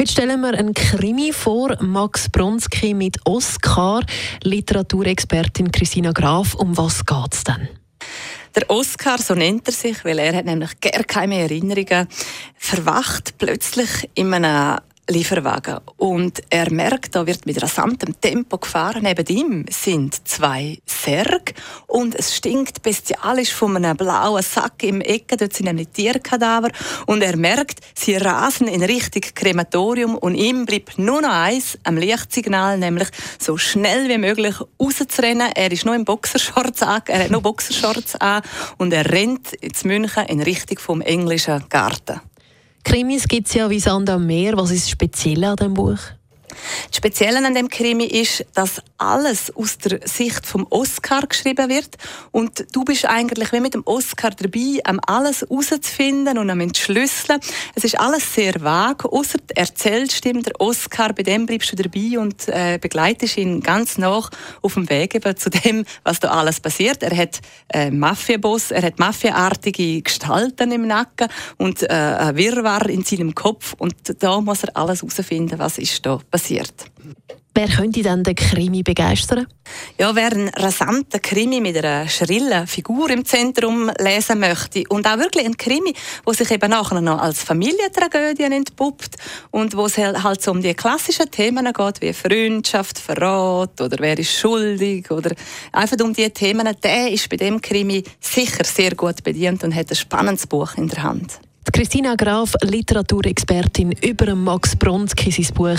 Heute stellen wir einen Krimi vor, Max Bronski mit Oscar, Literaturexpertin Christina Graf. Um was geht es denn? Der Oscar, so nennt er sich, weil er hat nämlich gar keine Erinnerungen, verwacht plötzlich in einem Lieferwagen. Und er merkt, da wird mit rasantem Tempo gefahren. Neben ihm sind zwei Särge und es stinkt bestialisch von einem blauen Sack im Ecke. Dort sind nämlich Tierkadaver. Und er merkt, sie rasen in Richtung Krematorium und ihm bleibt nur noch eins am Lichtsignal, nämlich so schnell wie möglich rauszurennen. Er ist nur im Boxershorts an, er hat nur Boxershorts an und er rennt ins München in Richtung vom englischen Garten. Krimis gibt es ja wie Sand am Meer. Was ist speziell an diesem Buch? Das Spezielle an dem Krimi ist, dass alles aus der Sicht vom Oscar geschrieben wird und du bist eigentlich wie mit dem Oscar dabei, um alles herauszufinden und am entschlüsseln. Es ist alles sehr vage, außer die Erzählstimme, der Oscar, bei dem bleibst du dabei und äh, begleitest ihn ganz nach auf dem Weg eben zu dem, was da alles passiert. Er hat äh, Mafiaboss, er hat mafiaartige Gestalten im Nacken und äh, ein Wirrwarr in seinem Kopf und da muss er alles herausfinden, was ist da passiert passiert. Wer könnte dann den Krimi begeistern? Ja, wer einen rasanten Krimi mit einer schrillen Figur im Zentrum lesen möchte und auch wirklich ein Krimi, wo sich eben nachher noch als Familientragödie entpuppt und wo es halt so um die klassischen Themen geht, wie Freundschaft, Verrat oder wer ist schuldig oder einfach um die Themen, der ist bei dem Krimi sicher sehr gut bedient und hat ein spannendes Buch in der Hand. Christina Graf, Literaturexpertin über Max Bronski, sein Buch